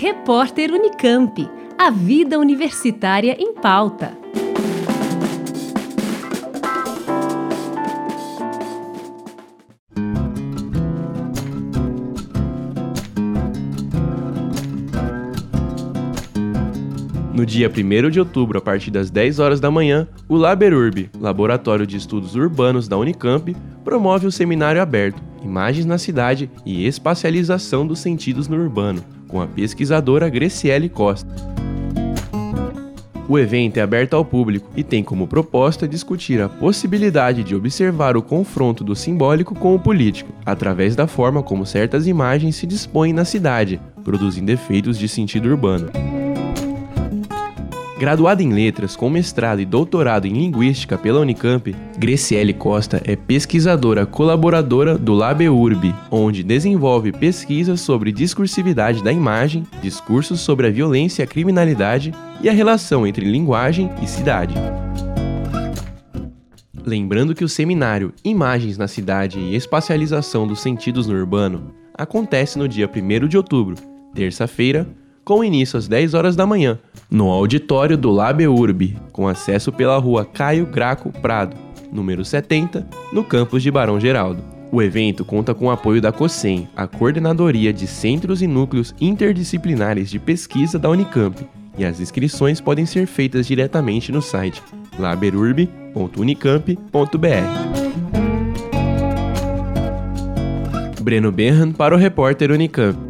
Repórter Unicamp. A vida universitária em pauta. No dia 1 de outubro, a partir das 10 horas da manhã, o Laberurb, Laboratório de Estudos Urbanos da Unicamp, promove o seminário aberto Imagens na Cidade e Espacialização dos Sentidos no Urbano, com a pesquisadora Graciele Costa. O evento é aberto ao público e tem como proposta discutir a possibilidade de observar o confronto do simbólico com o político, através da forma como certas imagens se dispõem na cidade, produzindo efeitos de sentido urbano. Graduada em letras com mestrado e doutorado em linguística pela Unicamp, Graciele Costa é pesquisadora colaboradora do LabEurb, onde desenvolve pesquisas sobre discursividade da imagem, discursos sobre a violência e a criminalidade e a relação entre linguagem e cidade. Lembrando que o seminário Imagens na Cidade e Espacialização dos Sentidos no Urbano acontece no dia 1 de outubro, terça-feira, com início às 10 horas da manhã, no auditório do LabEurb, com acesso pela rua Caio Graco Prado, número 70, no campus de Barão Geraldo. O evento conta com o apoio da COSEM, a Coordenadoria de Centros e Núcleos Interdisciplinares de Pesquisa da Unicamp, e as inscrições podem ser feitas diretamente no site laberurb.unicamp.br. Breno Berran para o repórter Unicamp.